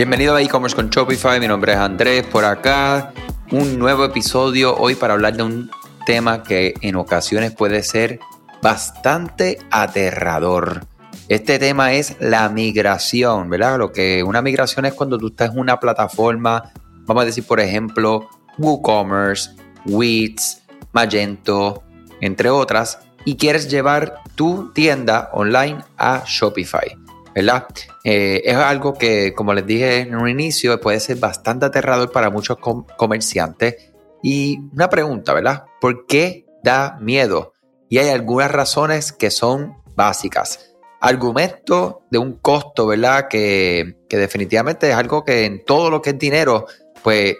Bienvenido a e-commerce con Shopify, mi nombre es Andrés, por acá un nuevo episodio hoy para hablar de un tema que en ocasiones puede ser bastante aterrador. Este tema es la migración, ¿verdad? Lo que una migración es cuando tú estás en una plataforma, vamos a decir por ejemplo WooCommerce, Wix, Magento, entre otras, y quieres llevar tu tienda online a Shopify. ¿Verdad? Eh, es algo que, como les dije en un inicio, puede ser bastante aterrador para muchos comerciantes. Y una pregunta, ¿verdad? ¿Por qué da miedo? Y hay algunas razones que son básicas. Argumento de un costo, ¿verdad? Que, definitivamente es algo que en todo lo que es dinero, pues,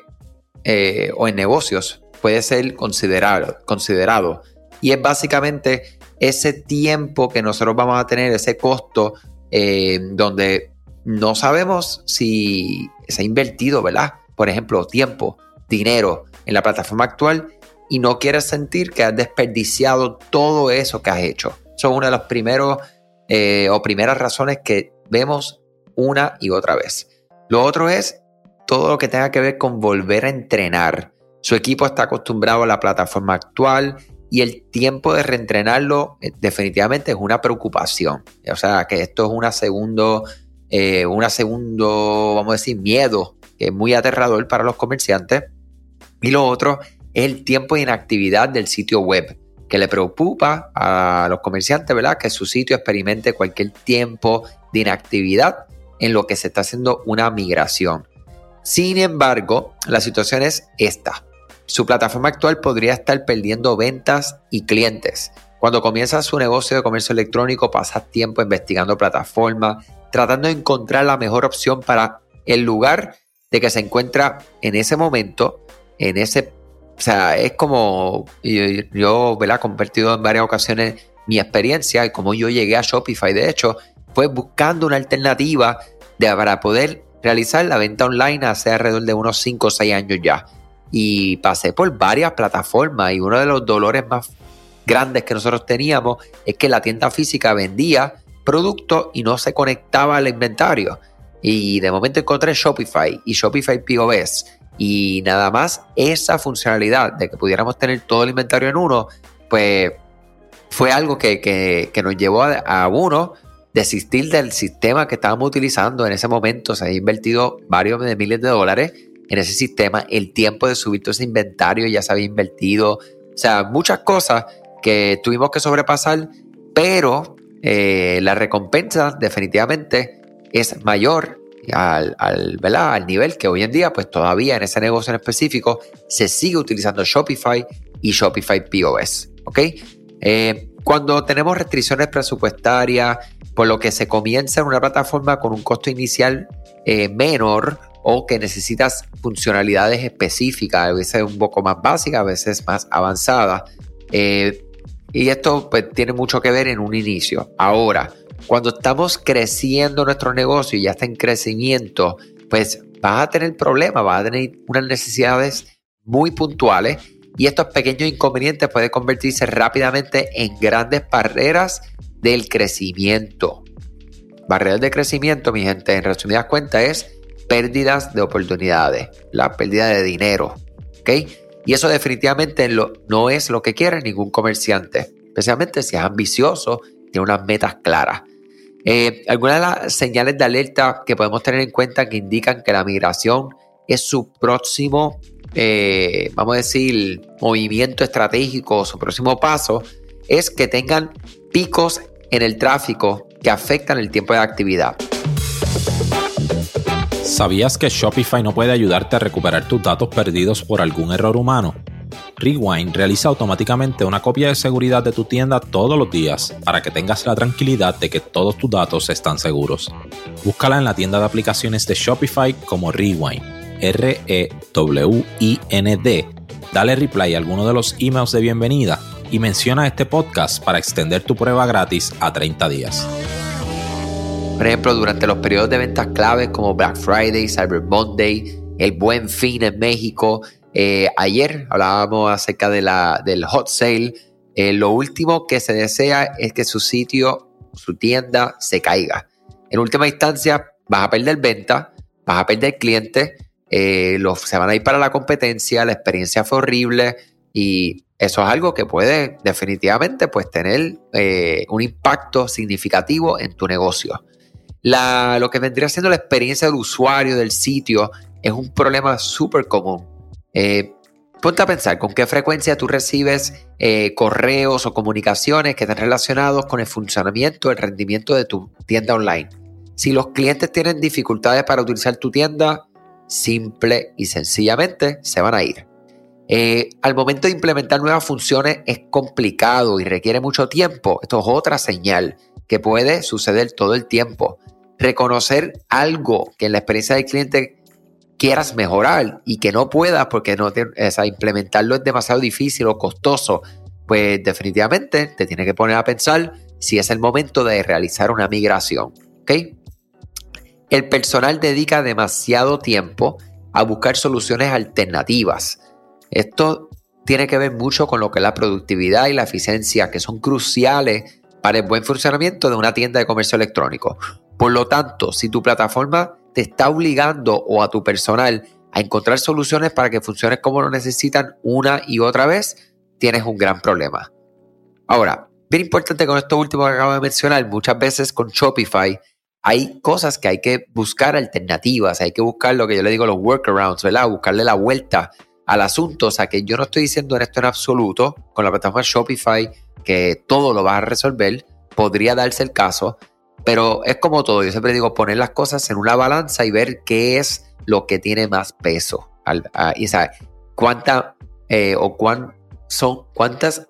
eh, o en negocios, puede ser considerado, considerado. Y es básicamente ese tiempo que nosotros vamos a tener, ese costo eh, donde no sabemos si se ha invertido, ¿verdad? Por ejemplo, tiempo, dinero en la plataforma actual y no quieres sentir que has desperdiciado todo eso que has hecho. Es una de las primeros eh, o primeras razones que vemos una y otra vez. Lo otro es todo lo que tenga que ver con volver a entrenar. Su equipo está acostumbrado a la plataforma actual y el tiempo de reentrenarlo eh, definitivamente es una preocupación. O sea, que esto es una segundo, eh, una segundo, vamos a decir, miedo, que es muy aterrador para los comerciantes. Y lo otro es el tiempo de inactividad del sitio web, que le preocupa a los comerciantes, ¿verdad? Que su sitio experimente cualquier tiempo de inactividad en lo que se está haciendo una migración. Sin embargo, la situación es esta. Su plataforma actual podría estar perdiendo ventas y clientes. Cuando comienza su negocio de comercio electrónico, pasas tiempo investigando plataformas, tratando de encontrar la mejor opción para el lugar de que se encuentra en ese momento, en ese, o sea, es como yo, yo he convertido en varias ocasiones mi experiencia y como yo llegué a Shopify, de hecho, fue buscando una alternativa de, para poder realizar la venta online hace alrededor de unos 5 o 6 años ya y pasé por varias plataformas y uno de los dolores más grandes que nosotros teníamos es que la tienda física vendía productos y no se conectaba al inventario. Y de momento encontré Shopify y Shopify POS y nada más esa funcionalidad de que pudiéramos tener todo el inventario en uno, pues fue algo que, nos llevó a, a, uno desistir del sistema que estábamos utilizando en ese momento. Se ha invertido varios de miles de dólares en ese sistema, el tiempo de subir todo ese inventario ya se había invertido, o sea, muchas cosas que tuvimos que sobrepasar, pero eh, la recompensa definitivamente es mayor al, al, nivel que hoy en día, pues todavía en ese negocio en específico, se sigue utilizando Shopify y Shopify POS. ¿Ok? Eh, cuando tenemos restricciones presupuestarias, por lo que se comienza en una plataforma con un costo inicial eh, menor, o que necesitas funcionalidades específicas, a veces un poco más básicas, a veces más avanzadas. Eh, y esto pues, tiene mucho que ver en un inicio. Ahora, cuando estamos creciendo nuestro negocio y ya está en crecimiento, pues vas a tener problemas, vas a tener unas necesidades muy puntuales y estos pequeños inconvenientes pueden convertirse rápidamente en grandes barreras del crecimiento. Barreras de crecimiento, mi gente, en resumidas cuentas, es pérdidas de oportunidades, la pérdida de dinero. Y eso definitivamente no es lo que quiere ningún comerciante, especialmente si es ambicioso, tiene unas metas claras. Eh, algunas de las señales de alerta que podemos tener en cuenta que indican que la migración es su próximo, eh, vamos a decir, movimiento estratégico, su próximo paso, es que tengan picos en el tráfico que afectan el tiempo de actividad. ¿Sabías que Shopify no puede ayudarte a recuperar tus datos perdidos por algún error humano? Rewind realiza automáticamente una copia de seguridad de tu tienda todos los días para que tengas la tranquilidad de que todos tus datos están seguros. Búscala en la tienda de aplicaciones de Shopify como Rewind, R-E-W-I-N-D. Dale reply a alguno de los emails de bienvenida y menciona este podcast para extender tu prueba gratis a 30 días. Por ejemplo, durante los periodos de ventas claves como Black Friday, Cyber Monday, el Buen Fin en México. Eh, ayer hablábamos acerca de la, del hot sale. Eh, lo último que se desea es que su sitio, su tienda, se caiga. En última instancia, vas a perder venta, vas a perder clientes, eh, los, se van a ir para la competencia, la experiencia fue horrible y eso es algo que puede definitivamente pues, tener eh, un impacto significativo en tu negocio. lo que vendría siendo la experiencia del usuario del sitio es un problema súper común. Eh, ponte a pensar con qué frecuencia tú recibes eh, correos o comunicaciones que están relacionados con el funcionamiento, el rendimiento de tu tienda online. Si los clientes tienen dificultades para utilizar tu tienda, simple y sencillamente se van a ir. Eh, al momento de implementar nuevas funciones es complicado y requiere mucho tiempo. Esto es otra señal que puede suceder todo el tiempo. Reconocer algo que en la experiencia del cliente quieras mejorar y que no puedas porque no o implementarlo es demasiado difícil o costoso, pues definitivamente te tiene que poner a pensar si es el momento de realizar una migración. El personal dedica demasiado tiempo a buscar soluciones alternativas esto tiene que ver mucho con lo que es la productividad y la eficiencia, que son cruciales para el buen funcionamiento de una tienda de comercio electrónico. Por lo tanto, si tu plataforma te está obligando o a tu personal a encontrar soluciones para que funcione como lo necesitan una y otra vez, tienes un gran problema. Ahora, bien importante con esto último que acabo de mencionar, muchas veces con Shopify hay cosas que hay que buscar alternativas, hay que buscar lo que yo le digo los workarounds, ¿verdad? Buscarle la vuelta al asunto. O sea, que yo no estoy diciendo en esto en absoluto con la plataforma Shopify que todo lo va a resolver. Podría darse el caso, pero es como todo. Yo siempre digo poner las cosas en una balanza y ver qué es lo que tiene más peso. y sabe cuánta eh, o cuán, son cuántas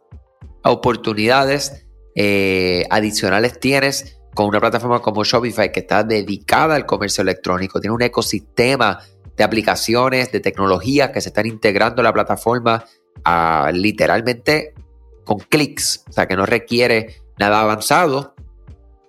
oportunidades eh, adicionales tienes con una plataforma como Shopify que está dedicada al comercio electrónico, tiene un ecosistema de aplicaciones, de tecnologías que se están integrando en la plataforma a, literalmente con clics, o sea que no requiere nada avanzado.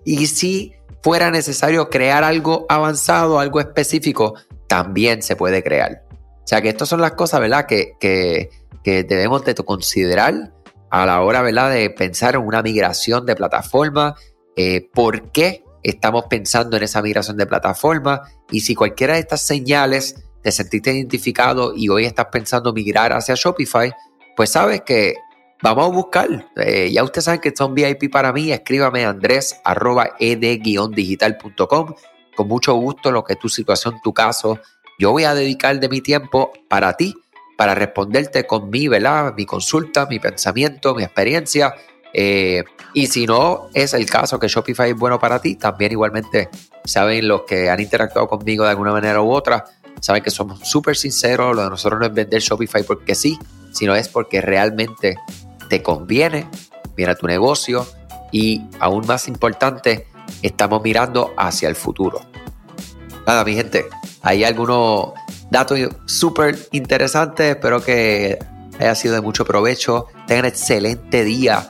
Y si fuera necesario crear algo avanzado, algo específico, también se puede crear. O sea que estas son las cosas, ¿verdad? Que, que, debemos de considerar a la hora, ¿verdad? De pensar en una migración de plataforma. Eh, ¿Por qué estamos pensando en esa migración de plataforma y si cualquiera de estas señales te sentiste identificado y hoy estás pensando migrar hacia Shopify, pues sabes que vamos a buscar. Eh, ya ustedes saben que son VIP para mí. Escríbame andrés arroba ed-digital.com. Con mucho gusto lo que es tu situación, tu caso. Yo voy a dedicar de mi tiempo para ti, para responderte con mi, ¿verdad? Mi consulta, mi pensamiento, mi experiencia eh, y si no es el caso que Shopify es bueno para ti, también igualmente saben los que han interactuado conmigo de alguna manera u otra, saben que somos súper sinceros, lo de nosotros no es vender Shopify porque sí, sino es porque realmente te conviene, viene a tu negocio y aún más importante, estamos mirando hacia el futuro. Nada, mi gente, hay algunos datos súper interesantes, espero que haya sido de mucho provecho, tengan excelente día